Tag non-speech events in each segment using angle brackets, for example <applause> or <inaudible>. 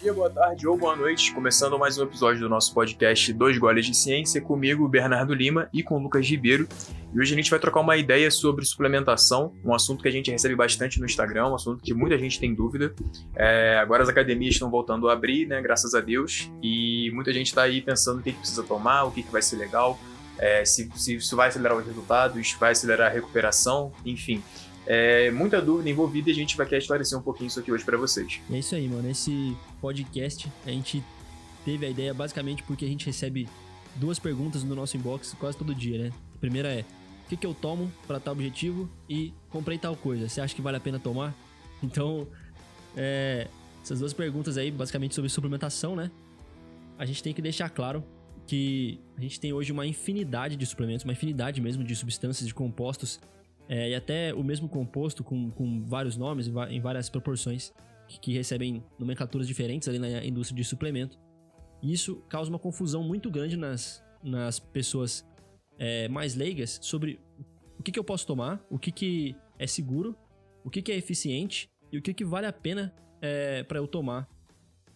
dia, boa tarde ou boa noite. Começando mais um episódio do nosso podcast Dois Goles de Ciência, comigo, Bernardo Lima, e com Lucas Ribeiro. E hoje a gente vai trocar uma ideia sobre suplementação, um assunto que a gente recebe bastante no Instagram, um assunto que muita gente tem dúvida. É, agora as academias estão voltando a abrir, né, graças a Deus, e muita gente está aí pensando o que, que, precisa tomar, o que, que vai ser legal, é, se, se isso vai acelerar os resultados, vai acelerar a recuperação, enfim. É, muita dúvida envolvida e a gente vai querer esclarecer um pouquinho isso aqui hoje para vocês. É isso aí, mano. Esse podcast a gente teve a ideia basicamente porque a gente recebe duas perguntas no nosso inbox quase todo dia, né? A primeira é: o que, que eu tomo para tal objetivo? E comprei tal coisa. Você acha que vale a pena tomar? <laughs> Então, é, essas duas perguntas aí, basicamente sobre suplementação, né? A gente tem que deixar claro que a gente tem hoje uma infinidade de suplementos, uma infinidade mesmo de substâncias, de compostos é, e até o mesmo composto com, com vários nomes, em várias proporções, que, que, recebem nomenclaturas diferentes ali na indústria de suplemento. Isso causa uma confusão muito grande nas, nas pessoas é, mais leigas sobre o que, que eu posso tomar, o que, que é seguro, o que, que é eficiente e o que, que vale a pena é, para eu tomar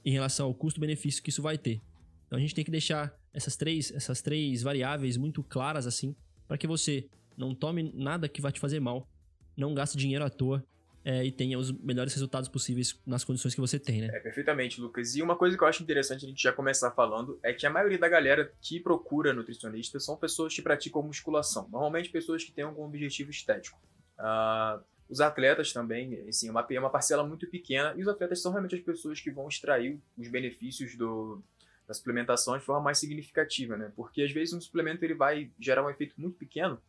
em relação ao custo-benefício que isso vai ter. Então a gente tem que deixar essas três, essas três variáveis muito claras assim, para que você não tome nada que vai te fazer mal, não gaste dinheiro à toa é, e tenha os melhores resultados possíveis nas condições que você tem, né? É, perfeitamente, Lucas. E uma coisa que eu acho interessante a gente já começar falando é que a maioria da galera que procura nutricionista são pessoas que praticam musculação. Normalmente pessoas que têm algum objetivo estético. Uh, os atletas também, assim, uma, é uma parcela muito pequena, e os atletas são realmente as pessoas que vão extrair os benefícios do, da suplementação de forma mais significativa, né? Porque às vezes um suplemento ele vai gerar um efeito muito pequeno,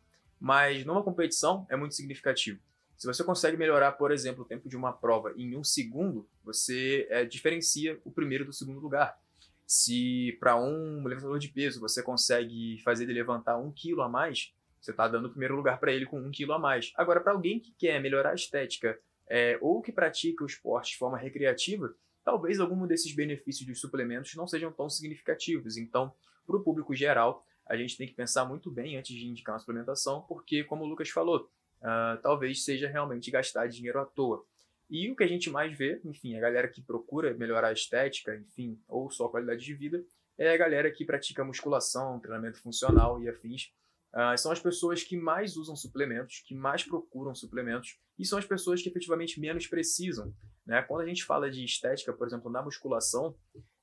mas numa competição é muito significativo. Se você consegue melhorar, por exemplo, o tempo de uma prova em um segundo, você é, diferencia o primeiro do segundo lugar. Se para um levantador de peso você consegue fazer ele levantar um quilo a mais, você está dando o primeiro lugar para ele com um quilo a mais. Agora, para alguém que quer melhorar a estética é, ou que pratica o esporte de forma recreativa, talvez algum desses benefícios dos suplementos não sejam tão significativos. Então, para o público geral, a gente tem que pensar muito bem antes de indicar uma suplementação, porque, como o Lucas falou, uh, talvez seja realmente gastar dinheiro à toa. E o que a gente mais vê, enfim, a galera que procura melhorar a estética, enfim, ou só a qualidade de vida, é a galera que pratica musculação, treinamento funcional e afins. Uh, são as pessoas que mais usam suplementos, que mais procuram suplementos, e são as pessoas que efetivamente menos precisam. Né? Quando a gente fala de estética, por exemplo, na musculação,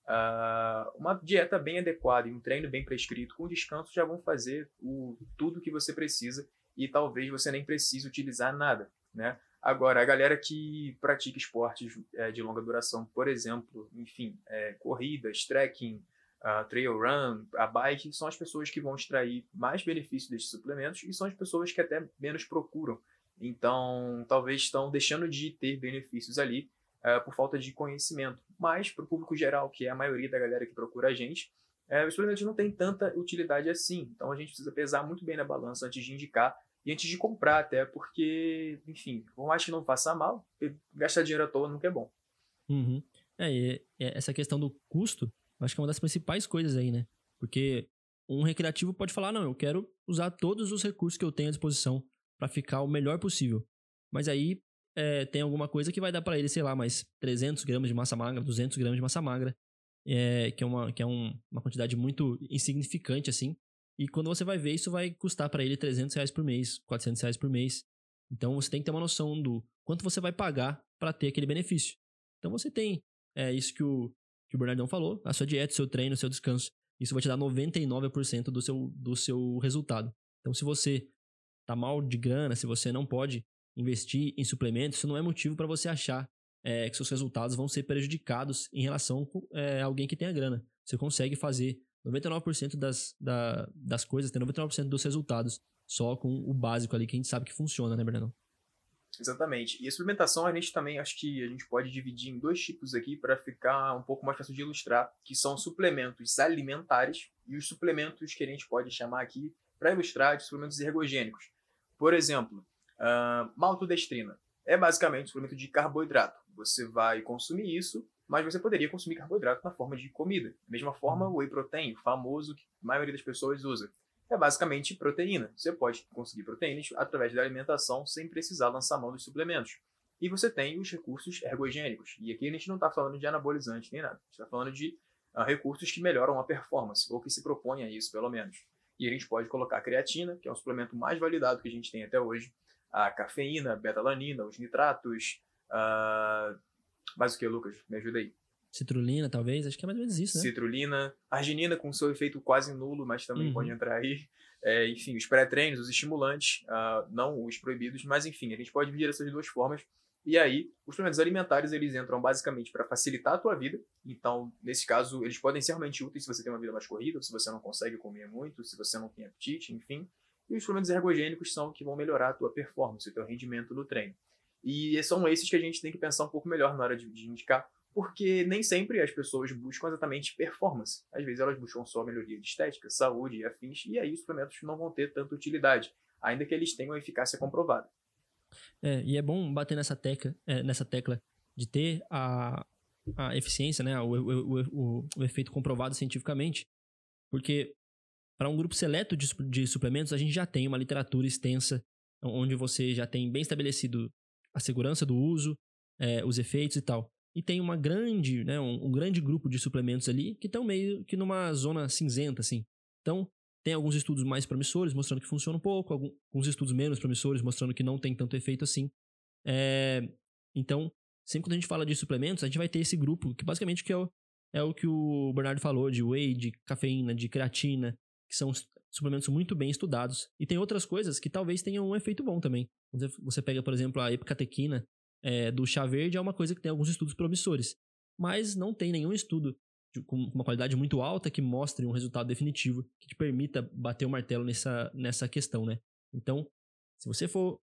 Uh, uma dieta bem adequada e um treino bem prescrito com descanso já vão fazer o, tudo que você precisa e talvez você nem precise utilizar nada, né? Agora, a galera que pratica esportes é, de longa duração, por exemplo, enfim, é, corridas, trekking, uh, trail run, a bike, são as pessoas que vão extrair mais benefícios desses suplementos e são as pessoas que até menos procuram. Então, talvez estão deixando de ter benefícios ali uh, por falta de conhecimento. Mas, para o público geral, que é a maioria da galera que procura a gente, uh, os suplementos não têm tanta utilidade assim. Então, a gente precisa pesar muito bem na balança antes de indicar e antes de comprar, até porque, enfim, por mais que não faça mal, gastar dinheiro à toa nunca é bom. Uhum. É, essa questão do custo, acho que é uma das principais coisas aí, né? Porque um recreativo pode falar, não, eu quero usar todos os recursos que eu tenho à disposição para ficar o melhor possível. Mas aí é, tem alguma coisa que vai dar para ele, sei lá, mais 300 gramas de massa magra, 200 gramas de massa magra, é, que é, uma, que é um, uma quantidade muito insignificante, assim. E quando você vai ver, isso vai custar para ele 300 reais por mês, 400 reais por mês. Então você tem que ter uma noção do quanto você vai pagar para ter aquele benefício. Então você tem é, isso que o, que o Bernardão falou, a sua dieta, seu treino, seu descanso. Isso vai te dar 99% do seu, do seu resultado. Então se você tá mal de grana, se você não pode investir em suplementos, isso não é motivo para você achar é, que seus resultados vão ser prejudicados em relação é, a alguém que tenha grana. Você consegue fazer 99% das, da, das coisas, ter 99% dos resultados só com o básico ali que a gente sabe que funciona, né, Bernardo? Exatamente. E a suplementação a gente também acho que a gente pode dividir em dois tipos aqui para ficar um pouco mais fácil de ilustrar, que são suplementos alimentares e os suplementos que a gente pode chamar aqui para ilustrar de suplementos ergogênicos. Por exemplo, Uh, maltodestrina é basicamente um suplemento de carboidrato. Você vai consumir isso, mas você poderia consumir carboidrato na forma de comida. Da mesma forma, o whey protein, famoso que a maioria das pessoas usa. É basicamente proteína. Você pode conseguir proteínas através da alimentação sem precisar lançar mão dos suplementos. E você tem os recursos ergogênicos. E aqui a gente não está falando de anabolizante nem nada. A gente está falando de uh, recursos que melhoram a performance, ou que se propõem a isso, pelo menos. E a gente pode colocar a creatina, que é um suplemento mais validado que a gente tem até hoje, a cafeína, a betalanina, os nitratos, uh... mais o que, Lucas? Me ajuda aí. Citrulina, talvez? Acho que é mais ou menos isso, né? Citrulina, arginina com seu efeito quase nulo, mas também uhum. pode entrar aí. É, enfim, os pré-treinos, os estimulantes, uh, não os proibidos, mas enfim, a gente pode dividir essas duas formas. E aí, os suplementos alimentares, eles entram basicamente para facilitar a tua vida. Então, nesse caso, eles podem ser realmente úteis se você tem uma vida mais corrida, se você não consegue comer muito, se você não tem apetite, enfim. E os suplementos ergogênicos são que vão melhorar a tua performance, o teu rendimento no treino. E são esses que a gente tem que pensar um pouco melhor na hora de, de indicar porque nem sempre as pessoas buscam exatamente performance. Às vezes elas buscam só melhoria de estética, saúde e afins, e aí os suplementos não vão ter tanta utilidade, ainda que eles tenham eficácia comprovada. É, e é bom bater nessa tecla, é, nessa tecla de ter a, a eficiência, né, o, o, o, o efeito comprovado cientificamente, porque para um grupo seleto de, de suplementos, a gente já tem uma literatura extensa, onde você já tem bem estabelecido a segurança do uso, é, os efeitos e tal e tem uma grande, né, um, um grande grupo de suplementos ali que estão meio que numa zona cinzenta, assim. Então, tem alguns estudos mais promissores mostrando que funciona um pouco, alguns estudos menos promissores mostrando que não tem tanto efeito assim. É, então, sempre quando a gente fala de suplementos, a gente vai ter esse grupo que basicamente que é, o, é o que o Bernardo falou, de whey, de cafeína, de creatina, que são suplementos muito bem estudados. E tem outras coisas que talvez tenham um efeito bom também. Você pega, por exemplo, a epicatequina, é, do chá verde é uma coisa que tem alguns estudos promissores, mas não tem nenhum estudo de, com uma qualidade muito alta que mostre um resultado definitivo que te permita bater o martelo nessa, nessa questão, né? Então, se você for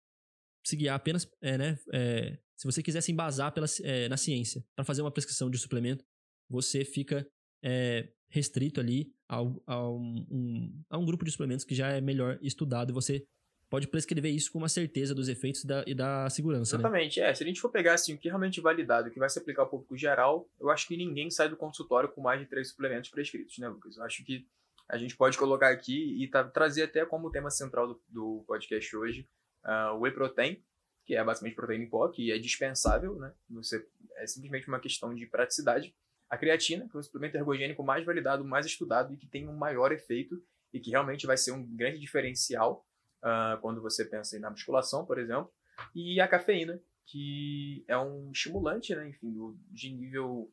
se guiar apenas, é, né, é, se você quiser se embasar pela, é, na ciência para fazer uma prescrição de suplemento, você fica é, restrito ali a, a, um, a um grupo de suplementos que já é melhor estudado e você pode prescrever isso com uma certeza dos efeitos e da, e da segurança. Né? Exatamente, né? é. Se a gente for pegar assim, o que é realmente validado, o que vai se aplicar ao público geral, eu acho que ninguém sai do consultório com mais de três suplementos prescritos, né, Lucas? Eu acho que a gente pode colocar aqui e tá, trazer até como tema central do, do podcast hoje uh, o whey protein, que é basicamente proteína em pó, que é dispensável, né? Você, é simplesmente uma questão de praticidade. A creatina, que é o suplemento ergogênico mais validado, mais estudado e que tem um maior efeito e que realmente vai ser um grande diferencial uh, quando você pensa na musculação, por exemplo, e a cafeína, que é um estimulante, né, enfim, de nível,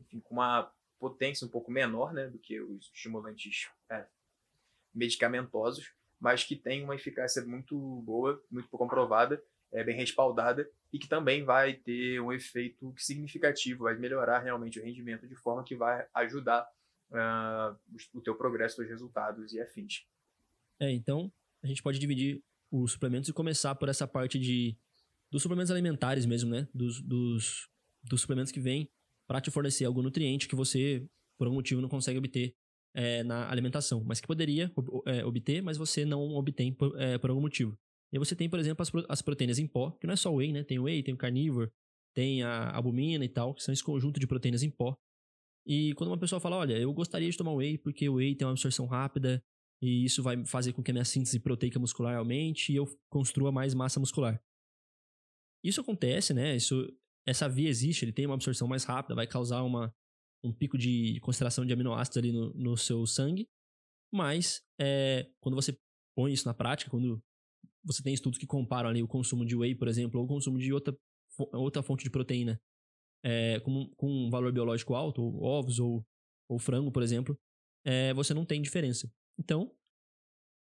enfim, com uma potência um pouco menor, né, do que os estimulantes é, medicamentosos, mas que tem uma eficácia muito boa, muito comprovada, é bem respaldada e que também vai ter um efeito significativo, vai melhorar realmente o rendimento de forma que vai ajudar uh, o teu progresso, os resultados e afins. É, então a gente pode dividir os suplementos e começar por essa parte de dos suplementos alimentares mesmo, né? Dos, dos, dos suplementos que vêm para te fornecer algum nutriente que você, por algum motivo, não consegue obter é, na alimentação, mas que poderia é, obter, mas você não obtém por, é, por algum motivo. E você tem, por exemplo, as, as, proteínas em pó, que não é só o whey, né? Tem o whey, tem o carnívoro, tem a albumina e tal, que são esse conjunto de proteínas em pó. E quando uma pessoa fala, olha, eu gostaria de tomar whey porque o whey tem uma absorção rápida, e isso vai fazer com que a minha síntese proteica muscular aumente e eu construa mais massa muscular. Isso acontece, né? Isso, essa via existe, ele tem uma absorção mais rápida, vai causar uma, um pico de concentração de aminoácidos ali no, no seu sangue, mas é, quando você põe isso na prática, quando você tem estudos que comparam ali o consumo de whey, por exemplo, ou o consumo de outra, outra fonte de proteína é, com, com um valor biológico alto, ou ovos ou, ou frango, por exemplo, é, você não tem diferença. Então,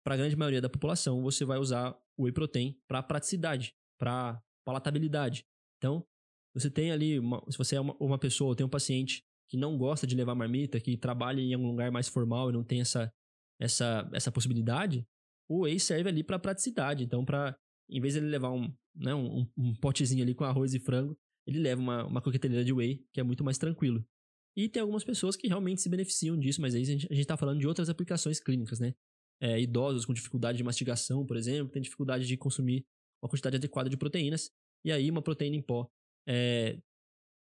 para a grande maioria da população, você vai usar o whey protein para praticidade, para palatabilidade. Então, você tem ali, uma, se você é uma, uma pessoa ou tem um paciente que não gosta de levar marmita, que trabalha em algum lugar mais formal e não tem essa, essa, essa possibilidade, o whey serve ali para praticidade. Então, para em vez de ele levar um, né, um, um, potezinho ali com arroz e frango, ele leva uma, uma coqueteleira de whey, que é muito mais tranquilo. E tem algumas pessoas que realmente se beneficiam disso, mas aí a gente, está falando de outras aplicações clínicas, né? É, idosos com dificuldade de mastigação, por exemplo, tem dificuldade de consumir uma quantidade adequada de proteínas, e aí uma proteína em pó é,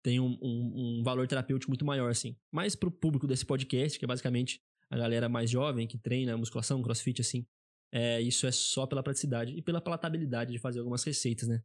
tem um, um, um, valor terapêutico muito maior, assim. Mas para o público desse podcast, que é basicamente a galera mais jovem que treina musculação, crossfit, assim, é, isso é só pela praticidade e pela palatabilidade de fazer algumas receitas, né?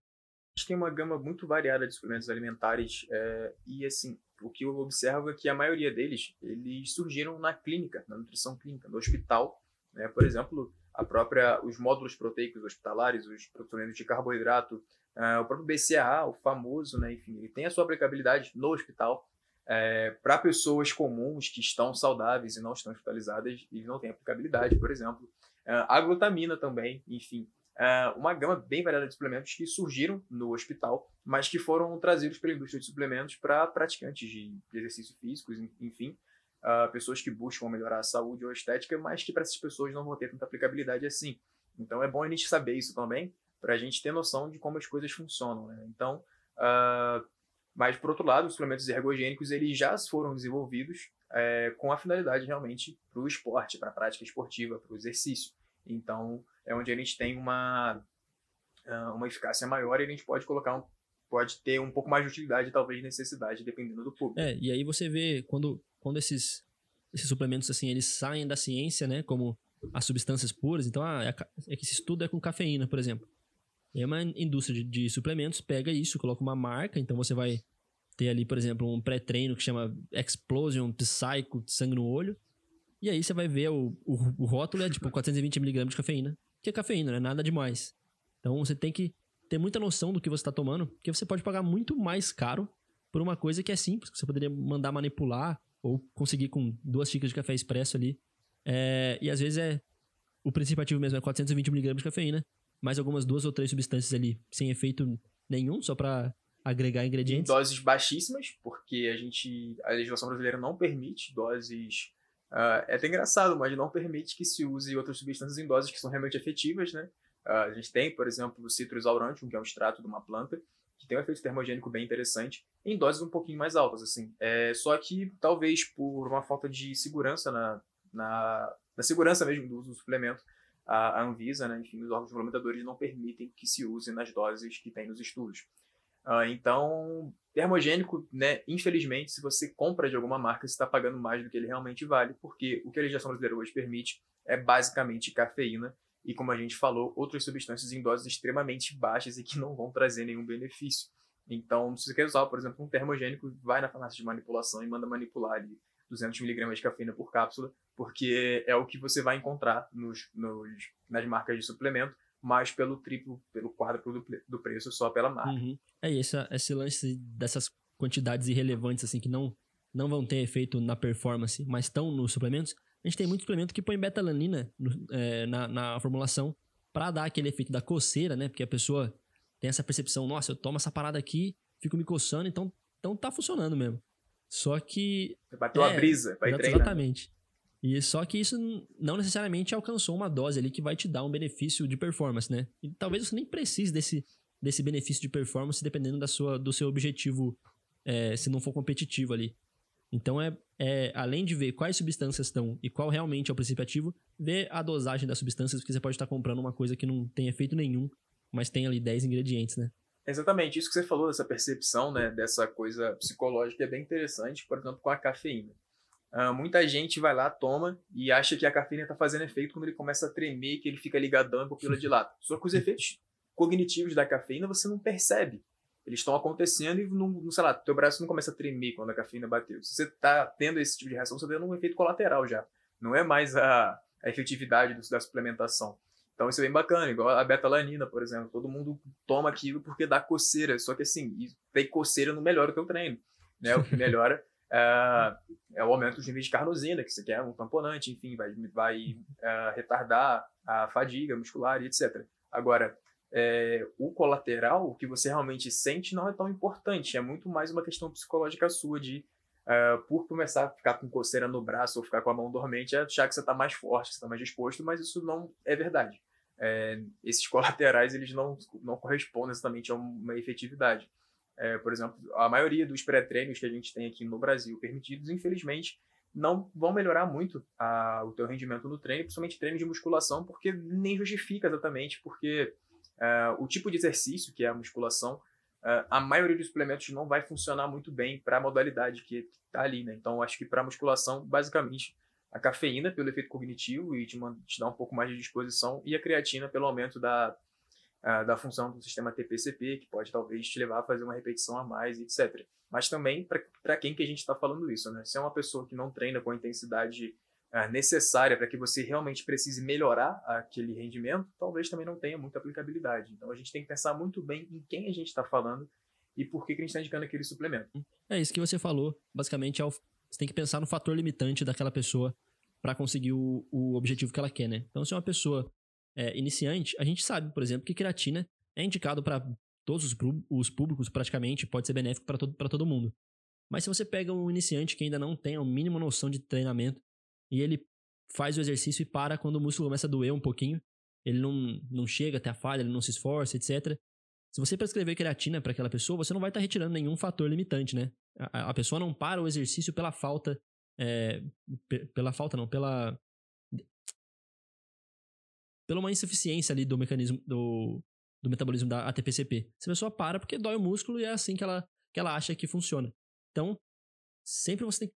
gente tem uma gama muito variada de suplementos alimentares é, e, assim, o que eu observo é que a maioria deles, eles surgiram na clínica, na nutrição clínica, no hospital. Né? Por exemplo, a própria, os módulos proteicos hospitalares, os suplementos de carboidrato, uh, o próprio BCAA, o famoso, né? enfim, ele tem a sua aplicabilidade no hospital. É, para pessoas comuns que estão saudáveis e não estão hospitalizadas, ele não tem aplicabilidade, por exemplo. Uh, a glutamina também, enfim. Uh, uma gama bem variada de suplementos que surgiram no hospital, mas que foram trazidos pela indústria de suplementos para praticantes de exercícios físicos, enfim, uh, pessoas que buscam melhorar a saúde ou a estética, mas que para essas pessoas não vão ter tanta aplicabilidade assim. Então é bom a gente saber isso também, para a gente ter noção de como as coisas funcionam. Né? Então, uh, mas por outro lado, os suplementos ergogênicos eles já foram desenvolvidos é, com a finalidade realmente para o esporte, para a prática esportiva, para o exercício. Então, é onde a gente tem uma, uh, uma eficácia maior e a gente pode colocar um, pode ter um pouco mais de utilidade, talvez necessidade, dependendo do público. É, e aí você vê quando, quando esses, esses suplementos assim, eles saem da ciência, né, como as substâncias puras, então ah, é, é que esse estudo é com cafeína, por exemplo. E uma indústria de, de, suplementos pega isso, coloca uma marca, então você vai ter ali, por exemplo, um pré-treino que chama Explosion Psycho, sangue no olho. E aí você vai ver o, o, o rótulo é tipo 420mg de cafeína, que é cafeína, não é nada demais. Então você tem que ter muita noção do que você está tomando, porque você pode pagar muito mais caro por uma coisa que é simples, que você poderia mandar manipular ou conseguir com duas xícaras de café expresso ali. É, e às vezes é o princípio ativo mesmo é 420mg de cafeína, mais algumas duas ou três substâncias ali sem efeito nenhum, só para agregar ingredientes. Em doses baixíssimas, porque a gente a legislação brasileira não permite doses Uh, é até engraçado, mas não permite que se use outras substâncias em doses que são realmente efetivas, né? Uh, a gente tem, por exemplo, o citrus aurantium, que é um extrato de uma planta, que tem um efeito termogênico bem interessante, em doses um pouquinho mais altas, assim. É, só que, talvez por uma falta de segurança na, na, na segurança mesmo do uso do suplemento, a, a Anvisa, né, enfim, os órgãos regulamentadores não permitem que se use nas doses que tem nos estudos. Uh, então, termogênico, né, infelizmente, se você compra de alguma marca, você está pagando mais do que ele realmente vale, porque o que a legislação brasileira hoje permite é basicamente cafeína e, como a gente falou, outras substâncias em doses extremamente baixas e que não vão trazer nenhum benefício. Então, se você quer usar, por exemplo, um termogênico, vai na farmácia de manipulação e manda manipular ali 200mg de cafeína por cápsula, porque é o que você vai encontrar nos, nos, nas marcas de suplemento, mas pelo triplo, pelo quádruplo do, do preço só pela marca. Uhum. É, e esse, esse lance dessas quantidades irrelevantes, assim, que não, não vão ter efeito na performance, mas estão nos suplementos, a gente tem muito suplemento que põe betalanina é, na, na formulação para dar aquele efeito da coceira, né? Porque a pessoa tem essa percepção, nossa, eu tomo essa parada aqui, fico me coçando, então, então tá funcionando mesmo. Só que. Bateu é, a brisa, vai treinar. Exatamente. E só que isso não necessariamente alcançou uma dose ali que vai te dar um benefício de performance, né? E talvez você nem precise desse, desse benefício de performance dependendo da sua, do seu objetivo, é, se não for competitivo ali. Então, é, é, além de ver quais substâncias estão e qual realmente é o princípio ativo, ver a dosagem das substâncias, porque você pode estar comprando uma coisa que não tem efeito nenhum, mas tem ali 10 ingredientes, né? Exatamente, isso que você falou, dessa percepção, né, dessa coisa psicológica é bem interessante, por exemplo, com a cafeína. Uh, muita gente vai lá, toma e acha que a cafeína está fazendo efeito quando ele começa a tremer, que ele fica ligadão e pupila dilata. <laughs> Só que os efeitos cognitivos da cafeína você não percebe. Eles estão acontecendo e, não, sei lá, teu braço não começa a tremer quando a cafeína bateu. Se você está tendo esse tipo de reação, você está tendo um efeito colateral já. Não é mais a, a efetividade do, da suplementação. Então isso é bem bacana, igual a betalanina, por exemplo. Todo mundo toma aquilo porque dá coceira. Só que assim, tem coceira não melhora o teu treino. Né? O que melhora é, é, o aumento dos níveis de carnosina, que você quer um tamponante, enfim, vai, vai é, retardar a fadiga muscular e etc. Agora, é, o colateral, o que você realmente sente, não é tão importante. É muito mais uma questão psicológica sua de, uh, por começar a ficar com coceira no braço ou ficar com a mão dormente, é achar que você está mais forte, que você está mais disposto, mas isso não é verdade. É, esses <laughs> colaterais eles não, não correspondem exatamente a uma efetividade. É, por exemplo, a maioria dos pré-treinos que a gente tem aqui no Brasil permitidos, infelizmente, não vão melhorar muito a, o teu rendimento no treino, principalmente treino de musculação, porque nem justifica exatamente, porque uh, o tipo de exercício, que é a musculação, uh, a maioria dos suplementos não vai funcionar muito bem para a modalidade que está ali, né? Então, acho que para musculação, basicamente, a cafeína pelo efeito cognitivo e te, te dá um pouco mais de disposição, e a creatina pelo aumento da uh, da função do sistema TPCP, que pode talvez te levar a fazer uma repetição a mais, etc. Mas também para quem que a gente está falando isso, né? Se é uma pessoa que não treina com a intensidade uh, necessária para que você realmente precise melhorar aquele rendimento, talvez também não tenha muita aplicabilidade. Então a gente tem que pensar muito bem em quem a gente está falando e por que, que a gente está indicando aquele suplemento. É isso que você falou. Basicamente, é você tem que pensar no fator limitante daquela pessoa para conseguir o, o objetivo que ela quer, né? Então, se é uma pessoa é, iniciante, a gente sabe, por exemplo, que creatina é indicado para todos os, os, públicos, praticamente, pode ser benéfico para todo, todo mundo. Mas se você pega um iniciante que ainda não tem a mínima noção de treinamento e ele faz o exercício e para quando o músculo começa a doer um pouquinho, ele não, não chega até a falha, ele não se esforça, etc. Se você prescrever creatina para aquela pessoa, você não vai estar tá retirando nenhum fator limitante, né? A, a, pessoa não para o exercício pela falta. É, pela falta, não, pela pela uma insuficiência ali do mecanismo do, do metabolismo da ATPCP. Essa pessoa para porque dói o músculo e é assim que ela, que ela acha que funciona. Então, sempre você tem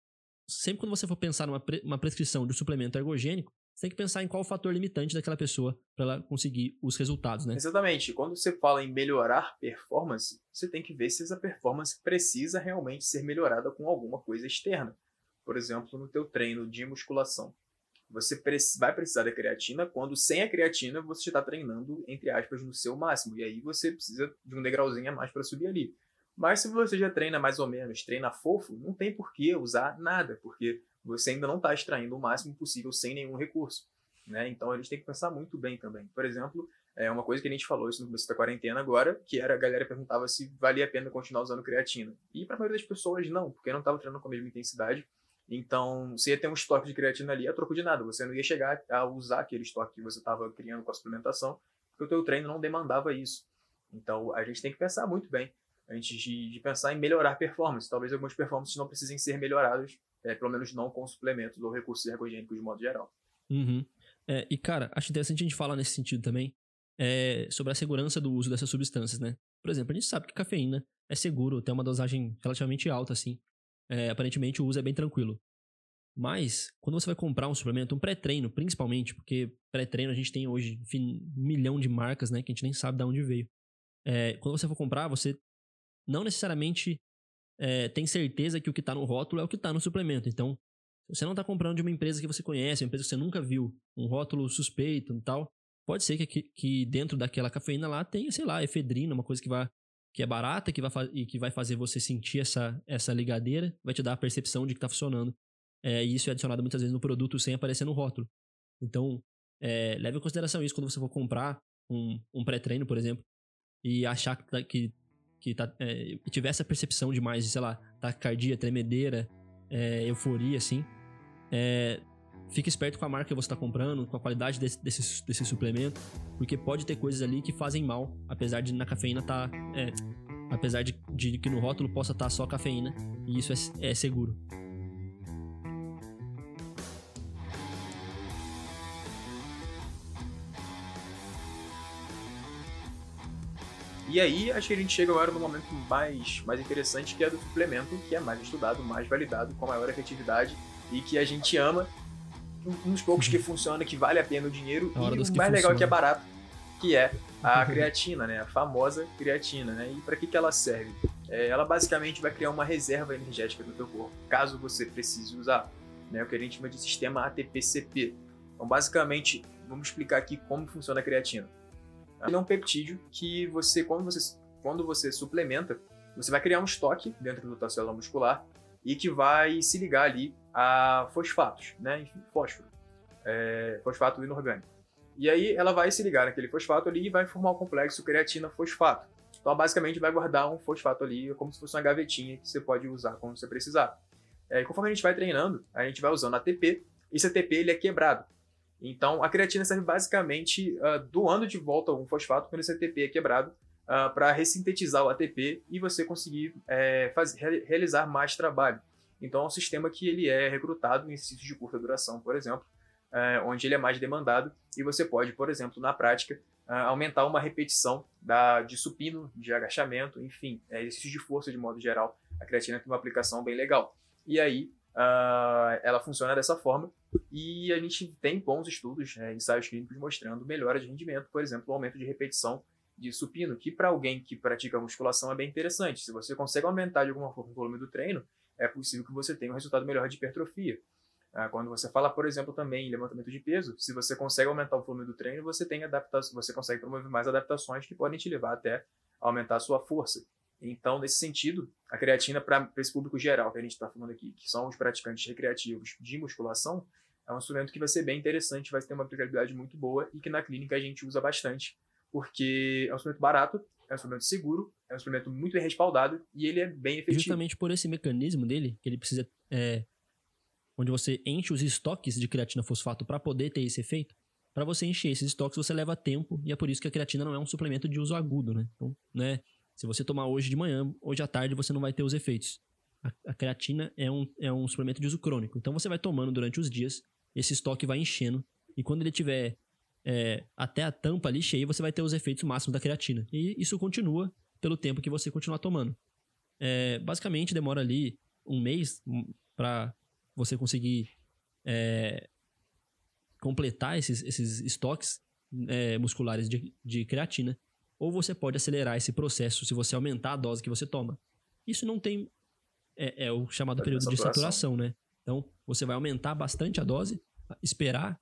sempre quando você for pensar numa pre, uma prescrição de um suplemento ergogênico, você tem que pensar em qual o fator limitante daquela pessoa para ela conseguir os resultados, né? Exatamente. Quando você fala em melhorar performance, você tem que ver se essa performance precisa realmente ser melhorada com alguma coisa externa. Por exemplo, no teu treino de musculação você vai precisar da creatina quando sem a creatina você está treinando, entre aspas, no seu máximo. E aí você precisa de um degrauzinho a mais para subir ali. Mas se você já treina mais ou menos, treina fofo, não tem por que usar nada, porque você ainda não está extraindo o máximo possível sem nenhum recurso. Né? Então a gente tem que pensar muito bem também. Por exemplo, é uma coisa que a gente falou isso no começo da quarentena agora, que era a galera perguntava se valia a pena continuar usando creatina. E para a maioria das pessoas não, porque não estava treinando com a mesma intensidade então, você ia ter um estoque de creatina ali a troco de nada. Você não ia chegar a usar aquele estoque que você estava criando com a suplementação, porque o teu treino não demandava isso. Então, a gente tem que pensar muito bem antes de, de pensar em melhorar performance. Talvez algumas performances não precisem ser melhoradas, é, pelo menos não com suplementos ou recursos ergogênicos de modo geral. Uhum. É, e, cara, acho interessante a gente falar nesse sentido também é, sobre a segurança do uso dessas substâncias, né? Por exemplo, a gente sabe que cafeína é seguro, tem uma dosagem relativamente alta, assim é, aparentemente o uso é bem tranquilo. Mas, quando você vai comprar um suplemento, um pré-treino, principalmente, porque pré-treino a gente tem hoje enfim, um milhão de marcas, né, que a gente nem sabe de onde veio. É, quando você for comprar, você não necessariamente é, tem certeza que o que está no rótulo é o que está no suplemento. Então, se você não está comprando de uma empresa que você conhece, uma empresa que você nunca viu, um rótulo suspeito e tal, pode ser que, que dentro daquela cafeína lá tenha, sei lá, efedrina, uma coisa que vai que é barata que vai e que vai fazer você sentir essa, essa ligadeira, vai te dar a percepção de que está funcionando. É, e isso é adicionado muitas vezes no produto sem aparecer no rótulo. Então, é, leve em consideração isso quando você for comprar um, um pré-treino, por exemplo, e achar que, tá, que, que tá, é, tiver essa percepção de mais, sei lá, taquicardia, tremedeira, é, euforia, assim. Fique esperto com a marca que você está comprando, com a qualidade desse, desse, desse, suplemento, porque pode ter coisas ali que fazem mal, apesar de na cafeína estar. Tá, é, apesar de, de, que no rótulo possa estar tá só cafeína, e isso é, é seguro. E aí, acho que a gente chega agora no momento mais, mais interessante, que é do suplemento, que é mais estudado, mais validado, com maior efetividade e que a gente ama uns poucos que <laughs> funciona, que vale a pena o dinheiro, e o mais legal funciona. que é barato, que é a <laughs> creatina, né? A famosa creatina, né? E para que, que ela serve? É, ela basicamente vai criar uma reserva energética no teu corpo, caso você precise usar, né? O que a gente chama de sistema ATPCP. Então, basicamente, vamos explicar aqui como funciona a creatina. Ele é um peptídeo que você, quando você, quando você suplementa, você vai criar um estoque dentro da tua célula muscular e que vai se ligar ali a fosfatos, né? Enfim, fósforo, é, fosfato inorgânico. E aí ela vai se ligar naquele fosfato ali e vai formar o complexo creatina-fosfato. Então, basicamente, vai guardar um fosfato ali como se fosse uma gavetinha que você pode usar quando você precisar. É, conforme a gente vai treinando, a gente vai usando ATP. Esse ATP ele é quebrado. Então, a creatina serve basicamente uh, doando de volta um fosfato quando esse ATP é quebrado ah, para ressintetizar o ATP e você conseguir é, fazer, realizar mais trabalho. Então é um sistema que ele é recrutado em exercícios de curta duração, por exemplo, é, onde ele é mais demandado e você pode, por exemplo, na prática, é, aumentar uma repetição da, de supino, de agachamento, enfim, é, exercícios de força de modo geral. A creatina tem uma aplicação bem legal. E aí uh, ela funciona dessa forma e a gente tem bons estudos, é, ensaios clínicos mostrando melhora de rendimento, por exemplo, aumento de repetição de supino, que para alguém que pratica musculação é bem interessante. Se você consegue aumentar de alguma forma o volume do treino, é possível que você tenha um resultado melhor de hipertrofia. Ah, quando você fala, por exemplo, também em levantamento de peso, se você consegue aumentar o volume do treino, você tem adaptação, você consegue promover mais adaptações que podem te levar até aumentar a sua força. Então, nesse sentido, a creatina para esse público geral que a gente está falando aqui, que são os praticantes recreativos de musculação, é um instrumento que vai ser bem interessante, vai ter uma aplicabilidade muito boa e que na clínica a gente usa bastante, porque é um instrumento barato, é um instrumento seguro, é um instrumento muito bem respaldado e ele é bem efetivo. Justamente por esse mecanismo dele, que ele precisa. É, onde você enche os estoques de creatina fosfato para poder ter esse efeito. Para você encher esses estoques, você leva tempo, e é por isso que a creatina não é um suplemento de uso agudo, né? Então, né? Se você tomar hoje de manhã, hoje à tarde, você não vai ter os efeitos. A, a creatina é um, é um suplemento de uso crônico. Então você vai tomando durante os dias, esse estoque vai enchendo, e quando ele tiver é, até a tampa ali cheia, você vai ter os efeitos máximos da creatina. E isso continua pelo tempo que você continuar tomando. É, basicamente, demora ali um mês para você conseguir é, completar esses, esses estoques é, musculares de, de creatina. Ou você pode acelerar esse processo se você aumentar a dose que você toma. Isso não tem. É, é o chamado período de saturação, né? Então, você vai aumentar bastante a dose, esperar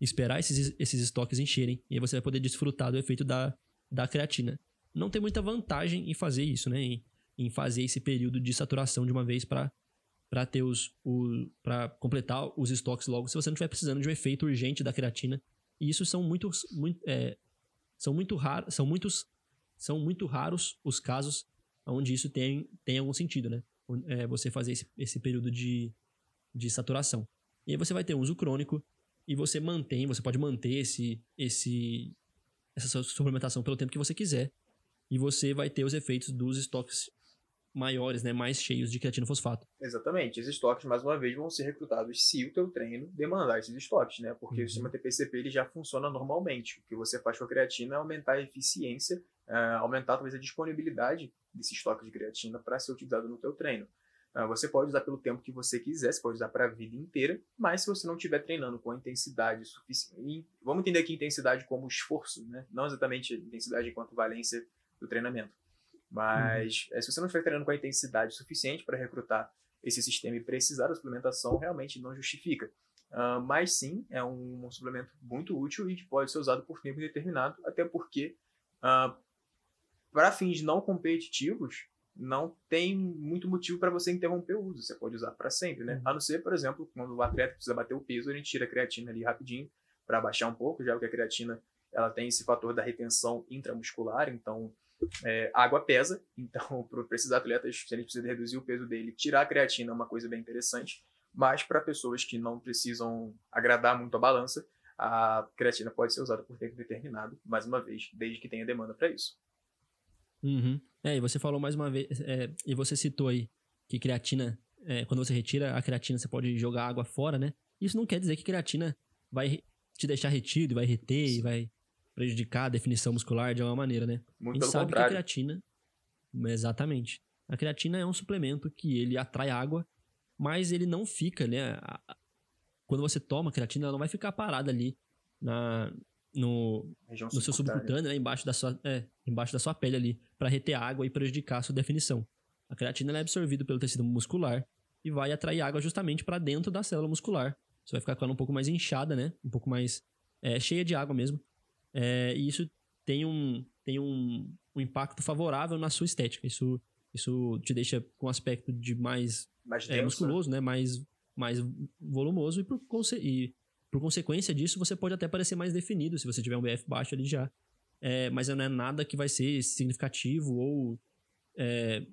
esperar esses, esses estoques encherem e aí você vai poder desfrutar do efeito da, da creatina. Não tem muita vantagem em fazer isso, né? Em, em fazer esse período de saturação de uma vez para para ter os para completar os estoques logo se você não estiver precisando de um efeito urgente da creatina. E isso são muitos muito, é, são muito raros, são muitos são muito raros os casos onde isso tem, tem algum sentido, né? É, você fazer esse, esse período de, de saturação. E aí você vai ter um uso crônico e você mantém, você pode manter esse, esse, essa suplementação pelo tempo que você quiser. E você vai ter os efeitos dos estoques maiores, né, mais cheios de creatina fosfato. Exatamente. Esses estoques, mais uma vez, vão ser recrutados se o teu treino demandar esses estoques, né? Porque uhum. o sistema TPCP ele já funciona normalmente. O que você faz com a creatina é aumentar a eficiência, uh, aumentar talvez a disponibilidade desse estoque de creatina para ser utilizado no teu treino. Ah, você pode usar pelo tempo que você quiser, você pode usar para a vida inteira, mas se você não estiver treinando com a intensidade suficiente, vamos entender aqui intensidade como esforço, né? não exatamente intensidade enquanto valência do treinamento. Mas uhum. se você não estiver treinando com a intensidade suficiente para recrutar esse sistema e precisar da suplementação, realmente não justifica. Uh, mas sim, é um, um, suplemento muito útil e que pode ser usado por tempo indeterminado, até porque, uh, para fins não competitivos, não tem muito motivo para você interromper o uso. Você pode usar para sempre, né? Uhum. A não ser, por exemplo, quando o atleta precisa bater o peso, a gente tira a creatina ali rapidinho para baixar um pouco, já que a creatina ela tem esse fator da retenção intramuscular, então é, água pesa, <laughs> então para esses atletas, se a gente precisa reduzir o peso dele, tirar a creatina é uma coisa bem interessante, mas para pessoas que não precisam agradar muito a balança, a creatina pode ser usada por tempo determinado, mais uma vez, desde que tenha demanda para isso. Uhum. É, e você falou mais uma vez, é, e você citou aí que creatina, é, quando você retira a creatina, você pode jogar água fora, né? Isso não quer dizer que creatina vai te deixar retido, vai reter e vai prejudicar a definição muscular de alguma maneira, né? Muito a gente sabe contrário. que a creatina, exatamente. A creatina é um suplemento que ele atrai água, mas ele não fica, né? Quando você toma creatina, ela não vai ficar parada ali na, no, no seu subcutâneo, né, embaixo, da sua, é, embaixo da sua pele ali, para reter água e prejudicar a sua definição. A creatina é absorvida pelo tecido muscular e vai atrair água justamente para dentro da célula muscular. Você vai ficar com ela um pouco mais inchada, né? Um pouco mais é, cheia de água mesmo. É, e isso tem um, tem um, um impacto favorável na sua estética. Isso, isso te deixa com um aspecto de mais, mais é, musculoso, né? Mais, mais volumoso e por, e por consequência disso, você pode até parecer mais definido se você tiver um BF baixo ali já. É, mas não é nada que vai ser significativo ou é,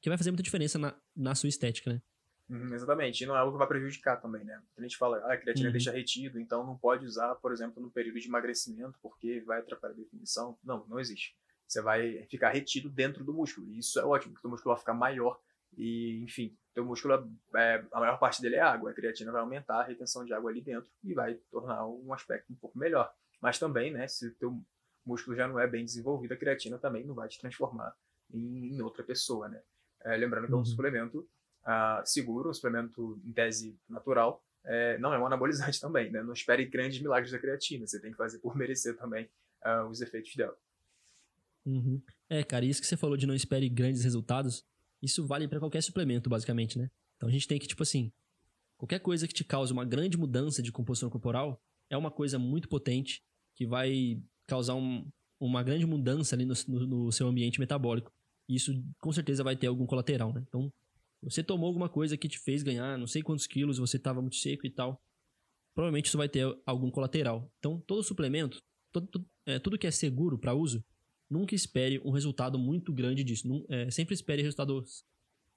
que vai fazer muita diferença na, na sua estética, né? Uhum, exatamente. E não é algo que vai prejudicar também, né? A gente fala, ah, a creatina uhum. deixa retido, então não pode usar, por exemplo, no período de emagrecimento, porque vai atrapalhar a definição. Não, não existe. Você vai ficar retido dentro do músculo. E isso é ótimo, porque o músculo vai ficar maior e, enfim, teu músculo, é, a maior parte dele é água. A creatina vai aumentar a retenção de água ali dentro e vai tornar um aspecto um pouco melhor. Mas também, né, se o teu músculo já não é bem desenvolvido, a creatina também não vai te transformar em, em outra pessoa, né? É, lembrando que é um uhum. suplemento uh, seguro, um suplemento em tese natural, é, não é um anabolizante <laughs> também, né? Não espere grandes milagres da creatina, você tem que fazer por merecer também uh, os efeitos dela. Uhum. É, cara, isso que você falou de não espere grandes resultados, isso vale para qualquer suplemento, basicamente, né? Então a gente tem que, tipo assim, qualquer coisa que te cause uma grande mudança de composição corporal é uma coisa muito potente que vai causar um, uma grande mudança ali no, no, no, seu ambiente metabólico. E isso com certeza vai ter algum colateral, né? Então, você tomou alguma coisa que te fez ganhar não sei quantos quilos, você estava muito seco e tal, provavelmente isso vai ter algum colateral. Então, todo suplemento, todo, é, tudo que é seguro para uso, nunca espere um resultado muito grande disso. Não, é, sempre espere resultados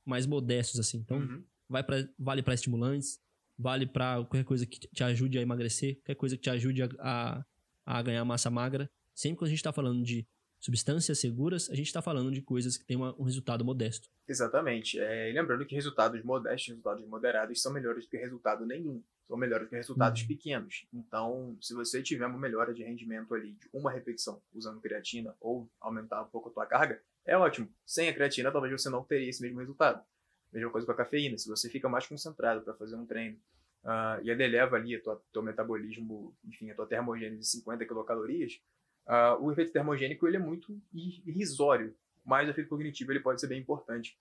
mais modestos, assim. Então, uhum. vai pra, vale para estimulantes, vale para qualquer coisa que te ajude a emagrecer, qualquer coisa que te ajude a, a, a ganhar massa magra. Sempre que a gente está falando de substâncias seguras, a gente está falando de coisas que têm uma, um resultado modesto. Exatamente. É, lembrando que resultados modestos, resultados moderados são melhores do que resultado nenhum. São melhores que resultados uhum. pequenos. Então, se você tiver uma melhora de rendimento ali de uma repetição usando creatina ou aumentar um pouco a tua carga, é ótimo. Sem a creatina, talvez você não teria esse mesmo resultado. Mesma coisa com a cafeína. Se você fica mais concentrado para fazer um treino uh, e ele eleva ali o teu metabolismo, enfim, a tua termogênese de 50 quilocalorias, Uh, o efeito termogênico ele é muito irrisório, mas o efeito cognitivo ele pode ser bem importante.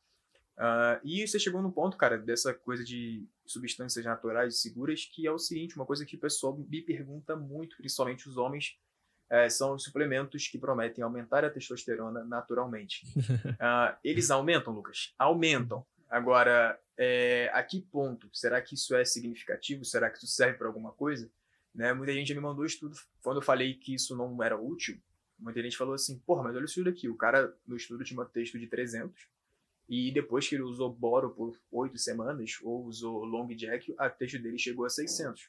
Uh, e você chegou no ponto, cara, dessa coisa de substâncias naturais seguras, que é o seguinte, uma coisa que o pessoal me pergunta muito, principalmente os homens, é, são os suplementos que prometem aumentar a testosterona naturalmente. Uh, <laughs> eles aumentam, Lucas? Aumentam. Agora, é, a que ponto? Será que isso é significativo? Será que isso serve para alguma coisa? Né? Muita gente me mandou estudo, quando eu falei que isso não era útil, muita gente falou assim, porra, mas olha o estudo aqui, o cara no estudo tinha um texto de 300, e depois que ele usou boro por 8 semanas, ou usou long jack, a texto dele chegou a 600.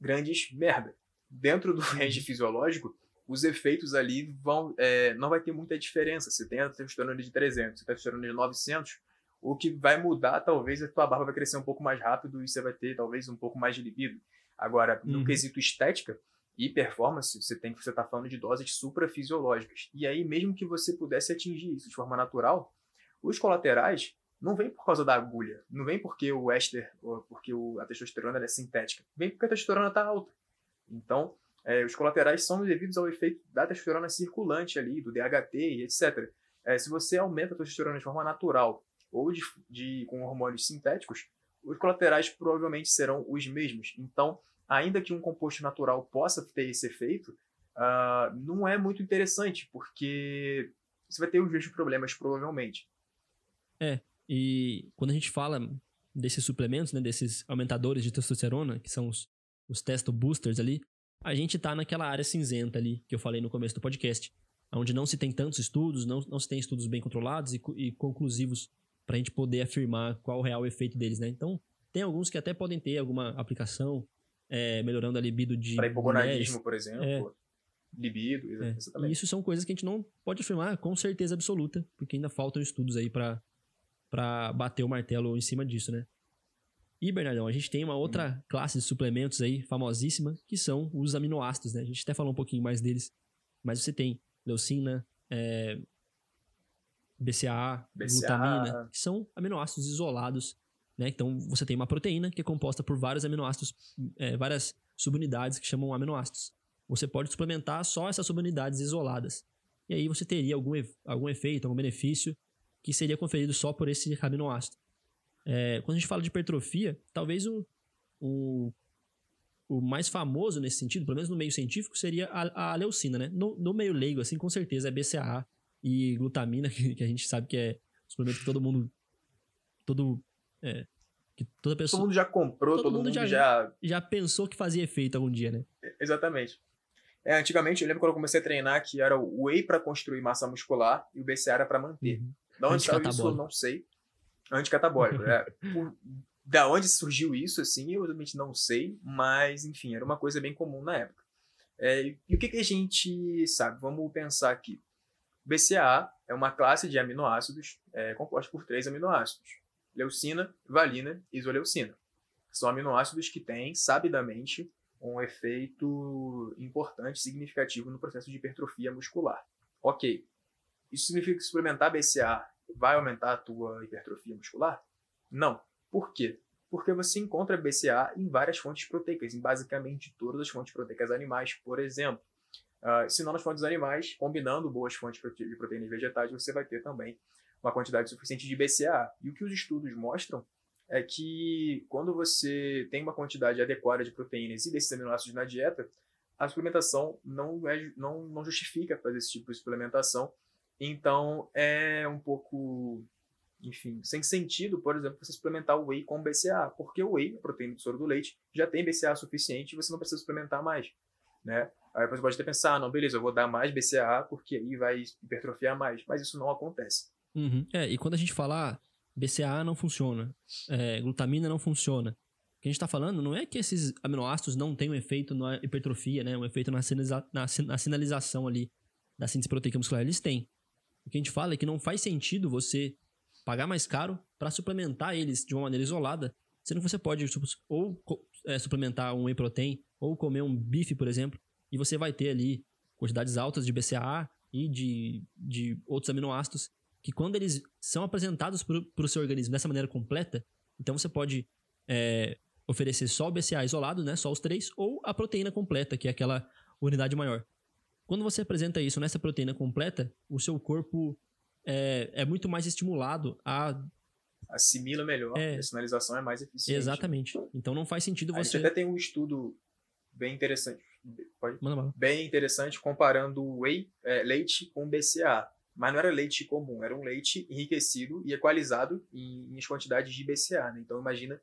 Grandes merda. Dentro do <laughs> range fisiológico, os efeitos ali vão, é, não vai ter muita diferença. Você tem a testosterona de 300, você tem a testosterona de 900, o que vai mudar, talvez, a tua barba vai crescer um pouco mais rápido e você vai ter, talvez, um pouco mais de libido. Agora, no uhum. quesito estética e performance, você tem que você está falando de doses suprafisiológicas. E aí, mesmo que você pudesse atingir isso de forma natural, os colaterais não vem por causa da agulha, não vem porque o éster, porque a testosterona é sintética, vem porque a testosterona está alta. Então, é, os colaterais são devidos ao efeito da testosterona circulante ali, do DHT e etc. É, se você aumenta a testosterona de forma natural ou de, de, com hormônios sintéticos, os colaterais provavelmente serão os mesmos. Então, ainda que um composto natural possa ter esse efeito, uh, não é muito interessante, porque você vai ter os mesmos problemas, provavelmente. É, e quando a gente fala desses suplementos, né, desses aumentadores de testosterona, que são os, os testo boosters ali, a gente tá naquela área cinzenta ali, que eu falei no começo do podcast, onde não se tem tantos estudos, não, não se tem estudos bem controlados e, e conclusivos para a gente poder afirmar qual o real efeito deles, né? Então, tem alguns que até podem ter alguma aplicação, é, melhorando a libido de. Para hipogonadismo, por exemplo. É. Libido, é. exatamente. E isso são coisas que a gente não pode afirmar com certeza absoluta, porque ainda faltam estudos aí para bater o martelo em cima disso, né? E, Bernardão, a gente tem uma outra hum. classe de suplementos aí, famosíssima, que são os aminoácidos, né? A gente até falou um pouquinho mais deles, mas você tem leucina, é, BCAA, BCA. glutamina, que são aminoácidos isolados né? Então você tem uma proteína que é composta por vários aminoácidos, é, várias subunidades que chamam aminoácidos. Você pode suplementar só essas subunidades isoladas. E aí você teria algum, algum efeito, algum benefício que seria conferido só por esse aminoácido. É, quando a gente fala de hipertrofia, talvez o, o, o, mais famoso nesse sentido, pelo menos no meio científico, seria a, a leucina, né? No, no, meio leigo, assim, com certeza é BCAA e glutamina, <laughs> que, que a gente sabe que é suplemento que todo mundo, todo é. Que toda pessoa. Todo mundo já comprou, todo, todo mundo, mundo já, já. Já pensou que fazia efeito algum dia, né? Exatamente. É, antigamente, eu lembro quando eu comecei a treinar que era o whey para construir massa muscular e o BCA era para manter. Uhum. Da onde saiu isso, eu não sei. Anticatabólico. é. Por, da onde surgiu isso, assim, eu realmente não sei, mas, enfim, era uma coisa bem comum na época. É, e o que, que a gente sabe? Vamos pensar aqui. BCA é uma classe de aminoácidos é, composta por três aminoácidos leucina, valina e isoleucina. São aminoácidos que têm, sabidamente, um efeito importante, significativo no processo de hipertrofia muscular. Ok. Isso significa que suplementar BCA vai aumentar a tua hipertrofia muscular? Não. Por quê? Porque você encontra BCA em várias fontes proteicas, em basicamente todas as fontes proteicas animais, por exemplo. Uh, se não nas fontes animais, combinando boas fontes de proteínas vegetais, você vai ter também uma quantidade suficiente de BCAA. E o que os estudos mostram é que quando você tem uma quantidade adequada de proteínas e desses aminoácidos na dieta, a suplementação não, é, não, não justifica fazer esse tipo de suplementação. Então, é um pouco, enfim, sem sentido, por exemplo, você suplementar o whey com BCAA, porque o whey, a proteína do soro do leite, já tem BCAA suficiente e você não precisa suplementar mais, né? Aí você pode até pensar, ah, não, beleza, eu vou dar mais BCAA porque aí vai hipertrofiar mais, mas isso não acontece. Uhum. É, e quando a gente falar ah, BCAA não funciona, é, glutamina não funciona, o que a gente está falando não é que esses aminoácidos não têm um efeito na hipertrofia, né? Um efeito na, sinaliza na, na sinalização ali da síntese proteica muscular. Eles têm. O que a gente fala é que não faz sentido você pagar mais caro para suplementar eles de uma maneira isolada, sendo que você pode ou é, suplementar um whey protein ou comer um bife, por exemplo, e você vai ter ali quantidades altas de BCAA e de, de outros aminoácidos que quando eles são apresentados para o seu organismo dessa maneira completa, então você pode é, oferecer só o BCA isolado, né, só os três, ou a proteína completa, que é aquela unidade maior. Quando você apresenta isso nessa proteína completa, o seu corpo é, é muito mais estimulado a assimila melhor, é, a sinalização é mais eficiente. Exatamente. Então não faz sentido você. A gente até tem um estudo bem interessante, pode? Manda bem interessante comparando whey, é, leite com BCA. Mas não era leite comum, era um leite enriquecido e equalizado em, em quantidades de BCA. Né? Então imagina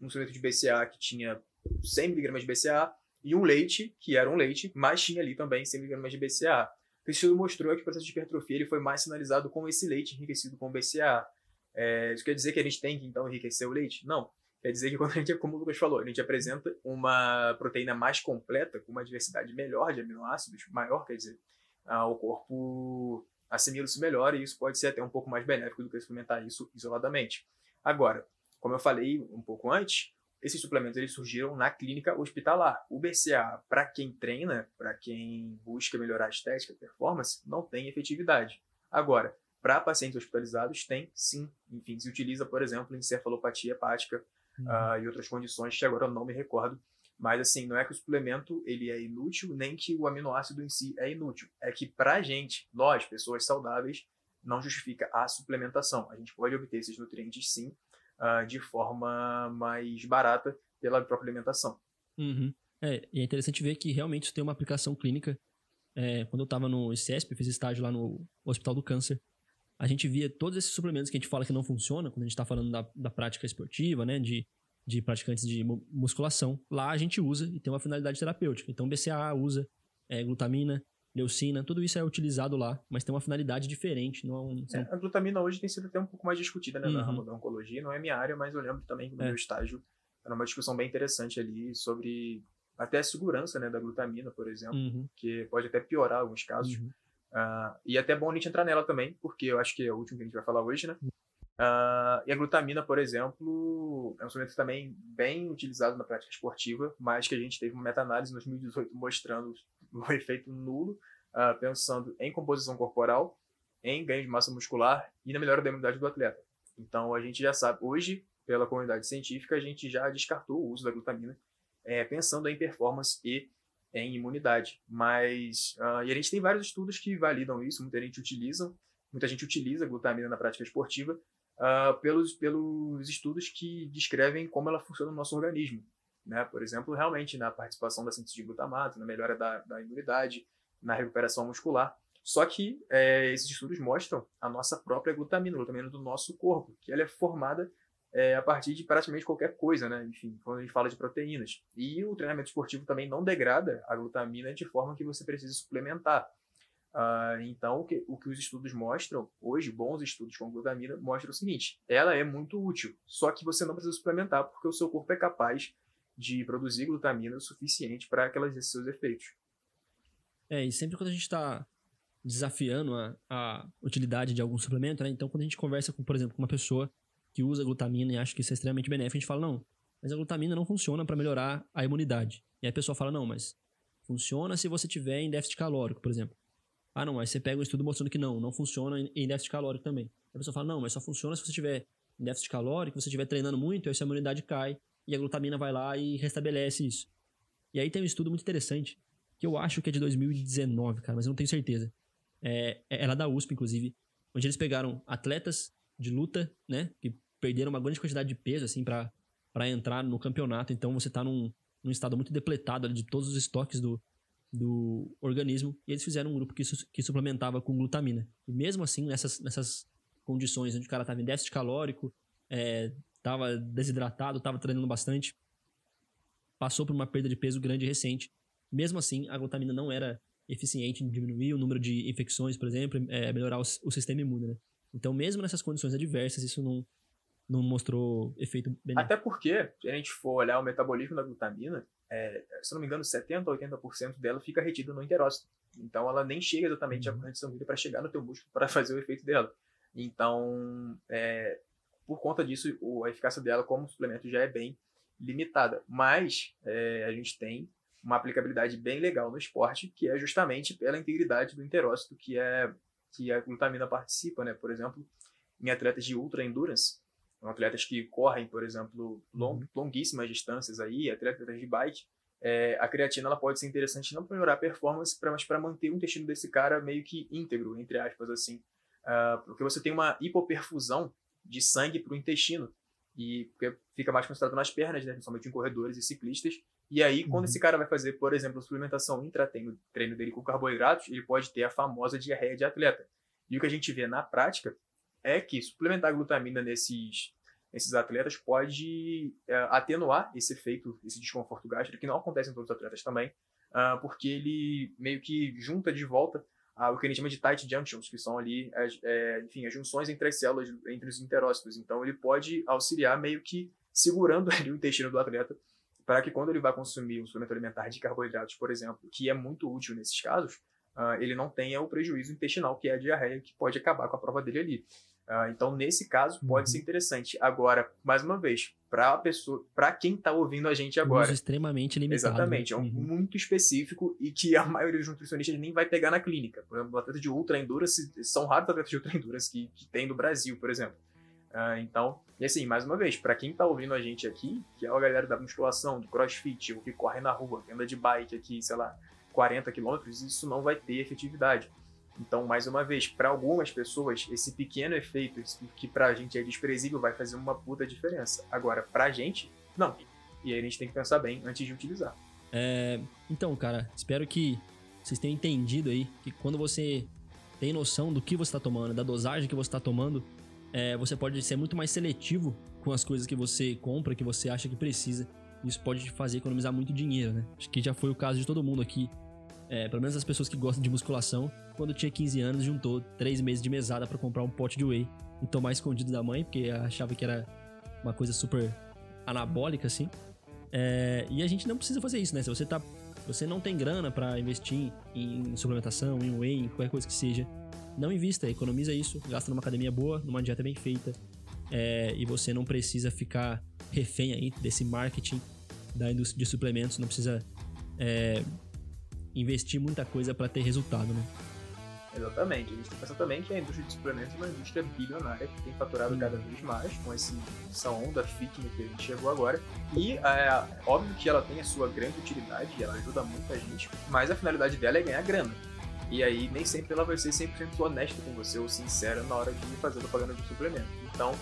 um suplemento de BCA que tinha 100 mg de BCA e um leite que era um leite, mas tinha ali também 100 mg de BCA. O estudo mostrou que o processo de hipertrofia ele foi mais sinalizado com esse leite enriquecido com BCA. É, isso quer dizer que a gente tem que então enriquecer o leite? Não. Quer dizer que <laughs> quando a gente, como o Lucas falou, a gente apresenta uma proteína mais completa, com uma diversidade melhor de aminoácidos, maior, quer dizer, ah, o corpo assimila isso melhor e isso pode ser até um pouco mais benéfico do que suplementar isso isoladamente. Agora, como eu falei um pouco antes, esses suplementos eles surgiram na clínica hospitalar. O BCA, para quem treina, para quem busca melhorar a estética, a performance, não tem efetividade. Agora, para pacientes hospitalizados, tem sim. Enfim, se utiliza, por exemplo, encefalopatia hepática uhum. uh, e outras condições que agora eu não me recordo. Mas, assim, não é que o suplemento ele é inútil, nem que o aminoácido em si é inútil. É que, para a gente, nós, pessoas saudáveis, não justifica a suplementação. A gente pode obter esses nutrientes, sim, uh, de forma mais barata pela própria alimentação. Uhum. É, e é interessante ver que realmente isso tem uma aplicação clínica. É, quando eu estava no ICESP, fiz estágio lá no Hospital do Câncer, a gente via todos esses suplementos que a gente fala que não funcionam, quando a gente está falando da, da prática esportiva, né, de, de praticantes de musculação. Lá a gente usa e tem uma finalidade terapêutica. Então, BCAA usa é, glutamina, leucina, tudo isso é utilizado lá, mas tem uma finalidade diferente. Não, é são... é, a glutamina hoje tem sido até um pouco mais discutida né, uhum. na ramo da oncologia, não é minha área, mas eu lembro também que no é. meu estágio era uma discussão bem interessante ali sobre até a segurança né, da glutamina, por exemplo, uhum. que pode até piorar alguns casos. Uhum. Uh, e é até bom a gente entrar nela também, porque eu acho que é o último que a gente vai falar hoje, né? Uh, e a glutamina, por exemplo, é um suplemento também bem utilizado na prática esportiva, mas que a gente teve uma meta-análise em 2018 mostrando o <laughs> efeito nulo, uh, pensando em composição corporal, em ganho de massa muscular e na melhora da imunidade do atleta. Então a gente já sabe, hoje, pela comunidade científica, a gente já descartou o uso da glutamina, é, pensando em performance e em imunidade. Mas uh, e a gente tem vários estudos que validam isso, muita gente utiliza, muita gente utiliza glutamina na prática esportiva, uh, pelos, pelos estudos que descrevem como ela funciona no nosso organismo. Né? Por exemplo, realmente na participação da síntese de glutamato, na melhora da, da imunidade, na recuperação muscular. Só que é, esses estudos mostram a nossa própria glutamina, a glutamina do nosso corpo, que ela é formada é, a partir de praticamente qualquer coisa, né? Enfim, quando a gente fala de proteínas. E o treinamento esportivo também não degrada a glutamina de forma que você precisa suplementar. Uh, então, o que, o que os estudos mostram, hoje, bons estudos com glutamina, mostram o seguinte: ela é muito útil, só que você não precisa suplementar porque o seu corpo é capaz de produzir glutamina o suficiente para que ela exerça seus efeitos. É, e sempre quando a gente está desafiando a, a, utilidade de algum suplemento, né? Então, quando a gente conversa com, por exemplo, com uma pessoa que usa glutamina e acha que isso é extremamente benéfico, a gente fala, não, mas a glutamina não funciona para melhorar a imunidade. E aí a pessoa fala, não, mas funciona se você tiver em déficit calórico, por exemplo. Ah, não, aí você pega um estudo mostrando que não, não funciona em déficit calórico também. A pessoa fala, não, mas só funciona se você tiver em déficit calórico, se você estiver treinando muito, aí sua imunidade cai e a glutamina vai lá e restabelece isso. E aí tem um estudo muito interessante que eu acho que é de 2019, cara, mas eu não tenho certeza. É, ela é da USP, inclusive, onde eles pegaram atletas de luta, né, que perderam uma grande quantidade de peso, assim, para entrar no campeonato. Então você tá num, num estado muito depletado ali, de todos os estoques do, do organismo, e eles fizeram um grupo que, que suplementava com glutamina. E mesmo assim, nessas, nessas condições onde o cara estava em déficit calórico, estava é, desidratado, estava treinando bastante, passou por uma perda de peso grande e recente. Mesmo assim, a glutamina não era eficiente em diminuir o número de infecções, por exemplo, é, melhorar o, o, sistema imune, né? Então, mesmo nessas condições adversas, isso não, não mostrou efeito benéfico. Até porque, se a gente for olhar o metabolismo da glutamina, é, se não me engano, 70% ou 80% dela fica retida no enterócito. Então, ela nem chega exatamente à corrente sanguínea para chegar no teu músculo para <laughs> fazer o efeito dela. Então, é, por conta disso, a eficácia dela como suplemento já é bem limitada. Mas é, a gente tem uma aplicabilidade bem legal no esporte, que é justamente pela integridade do enterócito que é que a glutamina participa, né? Por exemplo, em atletas de ultra endurance, atletas que correm, por exemplo, long, uhum. longuíssimas distâncias aí, atletas de bike, é, a creatina ela pode ser interessante não para melhorar a performance, pra, mas para manter o intestino desse cara meio que íntegro, entre aspas, assim. Uh, porque você tem uma hipoperfusão de sangue para o intestino, e fica mais concentrado nas pernas, né, principalmente em corredores e ciclistas. E aí, uhum. quando esse cara vai fazer, por exemplo, suplementação intratreino treino dele com carboidratos, ele pode ter a famosa diarreia de atleta. E o que a gente vê na prática é que suplementar glutamina nesses, nesses atletas pode é, atenuar esse efeito, esse desconforto gástrico, que não acontece em todos os atletas também, uh, porque ele meio que junta de volta ah, o que a gente chama de tight junctions, que são ali, as, é, enfim, as junções entre as células, entre os enterócitos. Então, ele pode auxiliar meio que segurando <laughs> ali o intestino do atleta para que quando ele vai consumir um suplemento alimentar de carboidratos, por exemplo, que é muito útil nesses casos, uh, ele não tenha o prejuízo intestinal, que é a diarreia, que pode acabar com a prova dele ali. Uh, então, nesse caso, pode uhum. ser interessante. Agora, mais uma vez, para pessoa, para quem está ouvindo a gente agora, uso extremamente limitado. Exatamente, é um uhum. muito específico e que a <laughs> maioria dos nutricionistas nem vai pegar na clínica. Por exemplo, atletas de ultra endurance, são raros atletas de ultra endurance que, que tem no Brasil, por exemplo. Uh, então, e assim, mais uma vez, para quem está ouvindo a gente aqui, que é a galera da musculação, do crossfit, ou que corre na rua, que anda de bike aqui, sei lá, 40 quilômetros, isso não vai ter efetividade. Então, mais uma vez, para algumas pessoas, esse pequeno efeito que para a gente é desprezível vai fazer uma puta diferença. Agora, para a gente, não. E aí a gente tem que pensar bem antes de utilizar. É, então, cara, espero que vocês tenham entendido aí que quando você tem noção do que você está tomando, da dosagem que você está tomando, é, você pode ser muito mais seletivo com as coisas que você compra, que você acha que precisa. Isso pode te fazer economizar muito dinheiro, né? Acho que já foi o caso de todo mundo aqui é, pelo menos as pessoas que gostam de musculação, quando tinha 15 anos, juntou 3 meses de mesada para comprar um pote de whey e tomar escondido da mãe, porque achava que era uma coisa super anabólica, assim. É, e a gente não precisa fazer isso, né? Se você, tá, você não tem grana para investir em suplementação, em whey, em qualquer coisa que seja, não invista, economiza isso, gasta numa academia boa, numa dieta bem feita. É, e você não precisa ficar refém aí desse marketing da indústria de suplementos, não precisa é, investir muita coisa para ter resultado, né? Exatamente. A gente tem que pensar também que a indústria de suplementos é uma indústria bilionária que tem faturado cada vez mais com esse, essa onda fitness que a gente chegou agora. E é óbvio que ela tem a sua grande utilidade, ela ajuda muita gente, mas a finalidade dela é ganhar grana. E aí nem sempre ela vai ser 100% honesta com você ou sincera na hora de fazer propaganda de suplemento. Então,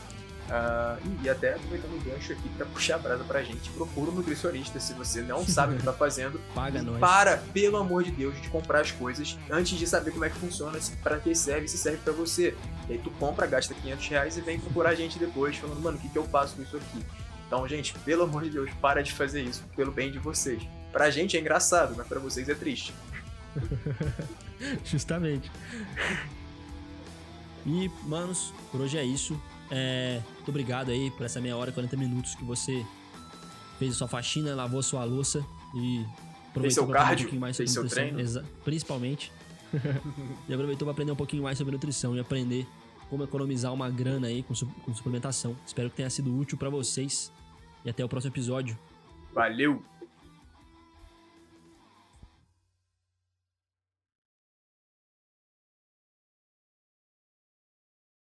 Uh, e até aproveitando o gancho aqui para puxar a brasa pra gente, procura um nutricionista se você não <laughs> sabe o que tá fazendo. Paga nós. Para, pelo amor de Deus, de comprar as coisas antes de saber como é que funciona, para que serve, se serve para você. E aí tu compra, gasta 500 reais e vem procurar a gente depois, falando, mano, o que, que eu faço com isso aqui? Então, gente, pelo amor de Deus, para de fazer isso, pelo bem de vocês. Pra gente é engraçado, mas para vocês é triste. <laughs> Justamente. E, manos, por hoje é isso. É, muito obrigado aí por essa meia hora e 40 minutos que você fez a sua faxina, lavou a sua louça e aproveitou seu para aprender um pouquinho mais sobre fez nutrição. Seu treino. principalmente. <laughs> e aproveitou para aprender um pouquinho mais sobre nutrição e aprender como economizar uma grana aí com, com suplementação. Espero que tenha sido útil para vocês e até o próximo episódio. Valeu!